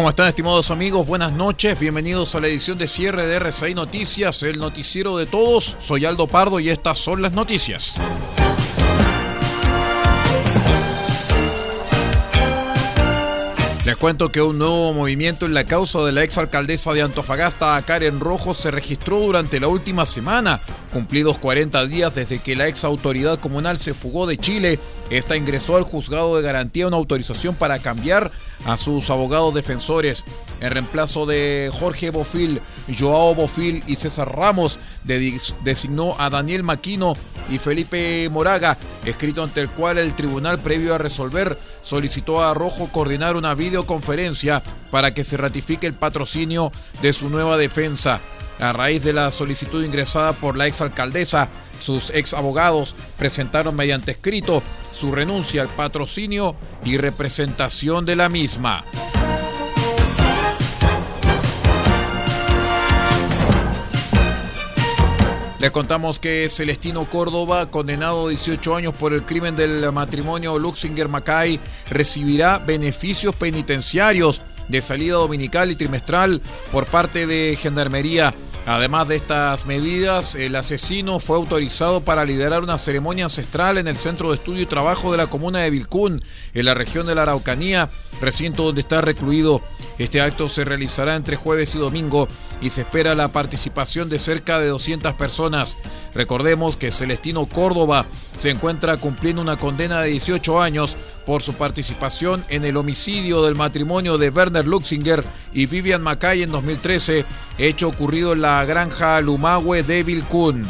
¿Cómo están estimados amigos? Buenas noches, bienvenidos a la edición de cierre de RCI Noticias, el noticiero de todos. Soy Aldo Pardo y estas son las noticias. Les cuento que un nuevo movimiento en la causa de la exalcaldesa de Antofagasta, Karen Rojo, se registró durante la última semana. Cumplidos 40 días desde que la ex autoridad comunal se fugó de Chile, esta ingresó al juzgado de garantía una autorización para cambiar a sus abogados defensores. En reemplazo de Jorge Bofil, Joao Bofil y César Ramos, designó a Daniel Maquino y Felipe Moraga, escrito ante el cual el tribunal, previo a resolver, solicitó a Rojo coordinar una videoconferencia para que se ratifique el patrocinio de su nueva defensa. A raíz de la solicitud ingresada por la exalcaldesa, sus ex abogados presentaron mediante escrito su renuncia al patrocinio y representación de la misma. Les contamos que Celestino Córdoba, condenado a 18 años por el crimen del matrimonio Luxinger-Macay, recibirá beneficios penitenciarios de salida dominical y trimestral por parte de Gendarmería. Además de estas medidas, el asesino fue autorizado para liderar una ceremonia ancestral en el Centro de Estudio y Trabajo de la comuna de Vilcún, en la región de la Araucanía, recinto donde está recluido. Este acto se realizará entre jueves y domingo y se espera la participación de cerca de 200 personas. Recordemos que Celestino Córdoba se encuentra cumpliendo una condena de 18 años por su participación en el homicidio del matrimonio de Werner Luxinger y Vivian Mackay en 2013, hecho ocurrido en la granja Lumagüe de Vilcún.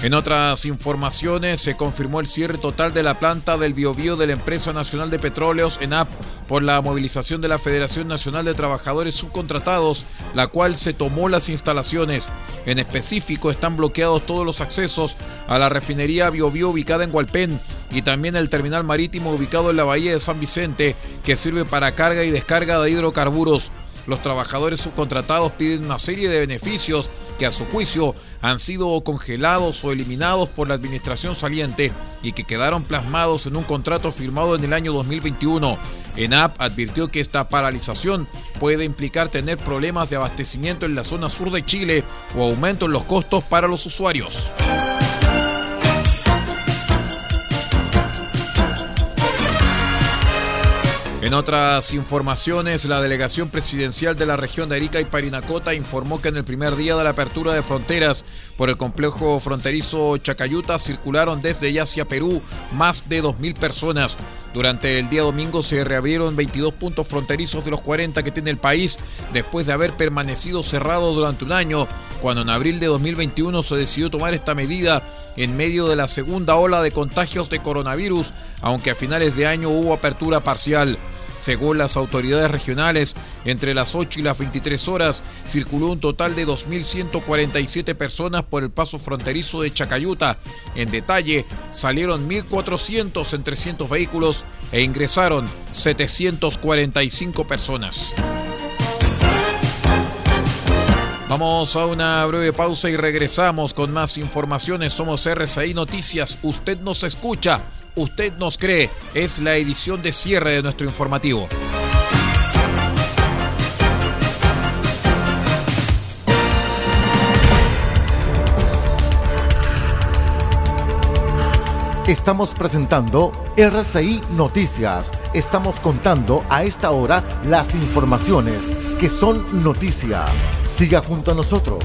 En otras informaciones, se confirmó el cierre total de la planta del Biobío de la Empresa Nacional de Petróleos, ENAP, por la movilización de la Federación Nacional de Trabajadores Subcontratados, la cual se tomó las instalaciones. En específico, están bloqueados todos los accesos a la refinería Biobío ubicada en Hualpén y también el terminal marítimo ubicado en la bahía de San Vicente, que sirve para carga y descarga de hidrocarburos. Los trabajadores subcontratados piden una serie de beneficios que a su juicio han sido congelados o eliminados por la administración saliente y que quedaron plasmados en un contrato firmado en el año 2021. ENAP advirtió que esta paralización puede implicar tener problemas de abastecimiento en la zona sur de Chile o aumento en los costos para los usuarios. En otras informaciones, la delegación presidencial de la región de Arica y Parinacota informó que en el primer día de la apertura de fronteras por el complejo fronterizo Chacayuta circularon desde y hacia Perú más de 2.000 personas. Durante el día domingo se reabrieron 22 puntos fronterizos de los 40 que tiene el país después de haber permanecido cerrado durante un año, cuando en abril de 2021 se decidió tomar esta medida en medio de la segunda ola de contagios de coronavirus, aunque a finales de año hubo apertura parcial. Según las autoridades regionales, entre las 8 y las 23 horas circuló un total de 2.147 personas por el paso fronterizo de Chacayuta. En detalle, salieron 1.400 en 300 vehículos e ingresaron 745 personas. Vamos a una breve pausa y regresamos con más informaciones. Somos RCI Noticias. Usted nos escucha Usted nos cree es la edición de cierre de nuestro informativo. Estamos presentando RCI Noticias. Estamos contando a esta hora las informaciones que son noticia. Siga junto a nosotros.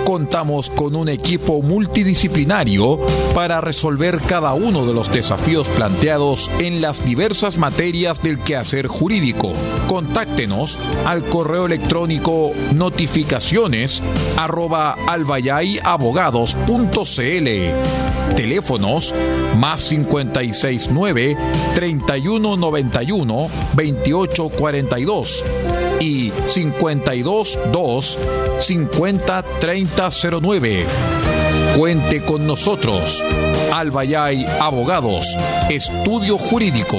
Contamos con un equipo multidisciplinario para resolver cada uno de los desafíos planteados en las diversas materias del quehacer jurídico. Contáctenos al correo electrónico notificaciones arroba. Teléfonos más 569 3191 2842 y 522 50 3009. Cuente con nosotros. Albayay Abogados, Estudio Jurídico.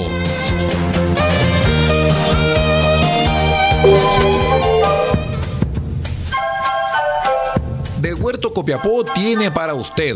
Del Huerto Copiapó tiene para usted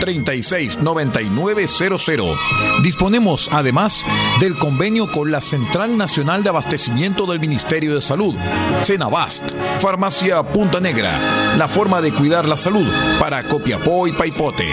36 9900. Disponemos además del convenio con la Central Nacional de Abastecimiento del Ministerio de Salud, Cenabast, Farmacia Punta Negra, la forma de cuidar la salud para Copiapó y Paipote.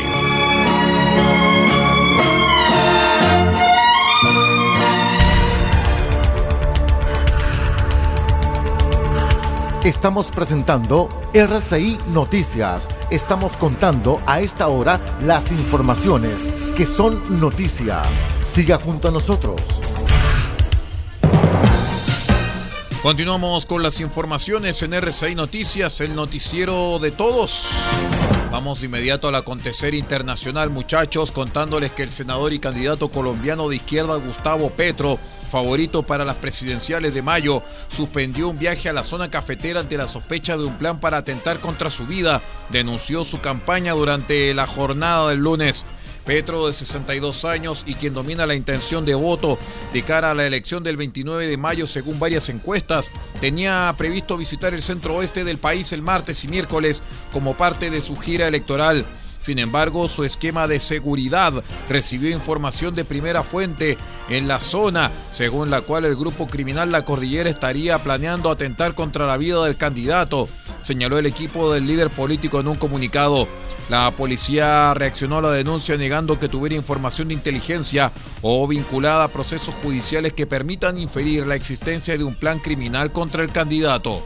Estamos presentando RCI Noticias. Estamos contando a esta hora las informaciones que son noticia. Siga junto a nosotros. Continuamos con las informaciones en RCI Noticias, el noticiero de todos. Vamos de inmediato al acontecer internacional, muchachos, contándoles que el senador y candidato colombiano de izquierda Gustavo Petro favorito para las presidenciales de mayo, suspendió un viaje a la zona cafetera ante la sospecha de un plan para atentar contra su vida. Denunció su campaña durante la jornada del lunes. Petro, de 62 años y quien domina la intención de voto de cara a la elección del 29 de mayo, según varias encuestas, tenía previsto visitar el centro oeste del país el martes y miércoles como parte de su gira electoral. Sin embargo, su esquema de seguridad recibió información de primera fuente en la zona, según la cual el grupo criminal La Cordillera estaría planeando atentar contra la vida del candidato, señaló el equipo del líder político en un comunicado. La policía reaccionó a la denuncia negando que tuviera información de inteligencia o vinculada a procesos judiciales que permitan inferir la existencia de un plan criminal contra el candidato.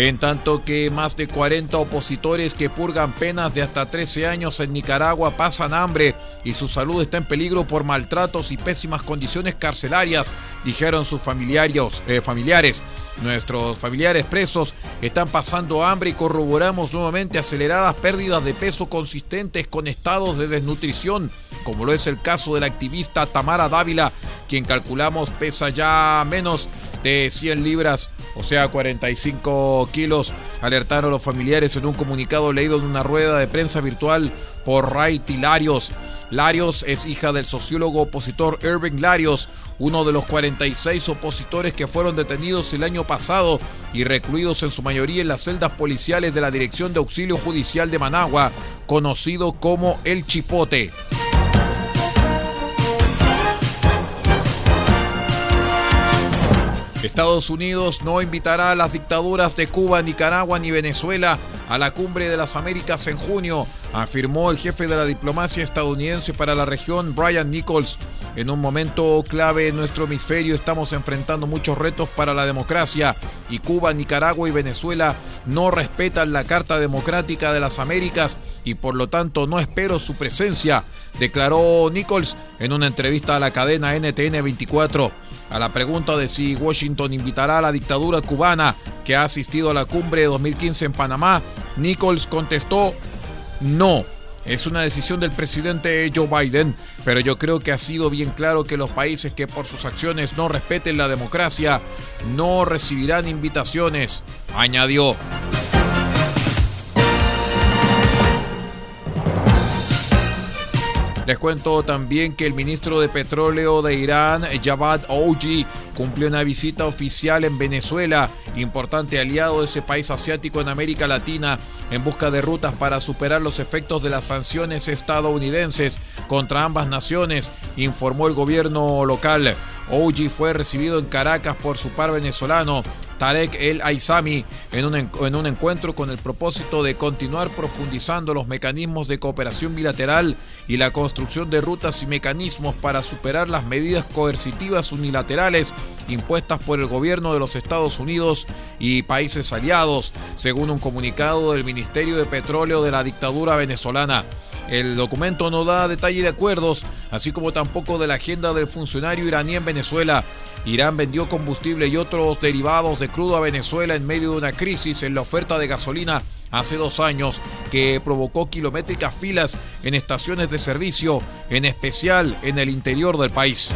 En tanto que más de 40 opositores que purgan penas de hasta 13 años en Nicaragua pasan hambre y su salud está en peligro por maltratos y pésimas condiciones carcelarias, dijeron sus familiares. Eh, familiares. Nuestros familiares presos están pasando hambre y corroboramos nuevamente aceleradas pérdidas de peso consistentes con estados de desnutrición, como lo es el caso de la activista Tamara Dávila, quien calculamos pesa ya menos de 100 libras o sea, 45 kilos, alertaron los familiares en un comunicado leído en una rueda de prensa virtual por Ray Larios. Larios es hija del sociólogo opositor Irving Larios, uno de los 46 opositores que fueron detenidos el año pasado y recluidos en su mayoría en las celdas policiales de la Dirección de Auxilio Judicial de Managua, conocido como El Chipote. Estados Unidos no invitará a las dictaduras de Cuba, Nicaragua ni Venezuela a la cumbre de las Américas en junio, afirmó el jefe de la diplomacia estadounidense para la región, Brian Nichols. En un momento clave en nuestro hemisferio estamos enfrentando muchos retos para la democracia y Cuba, Nicaragua y Venezuela no respetan la Carta Democrática de las Américas y por lo tanto no espero su presencia, declaró Nichols en una entrevista a la cadena NTN 24. A la pregunta de si Washington invitará a la dictadura cubana que ha asistido a la cumbre de 2015 en Panamá, Nichols contestó no. Es una decisión del presidente Joe Biden, pero yo creo que ha sido bien claro que los países que por sus acciones no respeten la democracia no recibirán invitaciones, añadió. Les cuento también que el ministro de Petróleo de Irán, Javad Ouji, cumplió una visita oficial en Venezuela, importante aliado de ese país asiático en América Latina, en busca de rutas para superar los efectos de las sanciones estadounidenses contra ambas naciones, informó el gobierno local. Ouji fue recibido en Caracas por su par venezolano, Tarek El Aizami en un, en un encuentro con el propósito de continuar profundizando los mecanismos de cooperación bilateral y la construcción de rutas y mecanismos para superar las medidas coercitivas unilaterales impuestas por el gobierno de los Estados Unidos y países aliados, según un comunicado del Ministerio de Petróleo de la dictadura venezolana. El documento no da detalle de acuerdos, así como tampoco de la agenda del funcionario iraní en Venezuela. Irán vendió combustible y otros derivados de crudo a Venezuela en medio de una crisis en la oferta de gasolina hace dos años que provocó kilométricas filas en estaciones de servicio, en especial en el interior del país.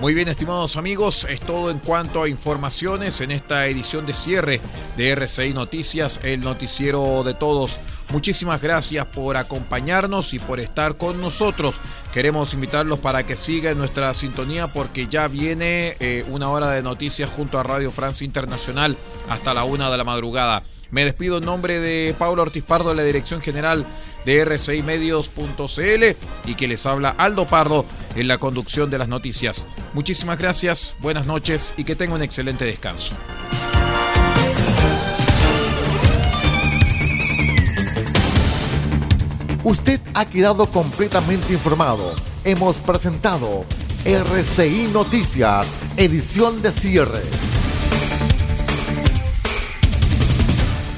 Muy bien, estimados amigos, es todo en cuanto a informaciones en esta edición de cierre de RCI Noticias, el noticiero de todos. Muchísimas gracias por acompañarnos y por estar con nosotros. Queremos invitarlos para que sigan nuestra sintonía porque ya viene eh, una hora de noticias junto a Radio Francia Internacional hasta la una de la madrugada. Me despido en nombre de Pablo Ortiz Pardo de la Dirección General de R6Medios.cl y que les habla Aldo Pardo en la conducción de las noticias. Muchísimas gracias, buenas noches y que tenga un excelente descanso. Usted ha quedado completamente informado. Hemos presentado RCI Noticias, edición de cierre.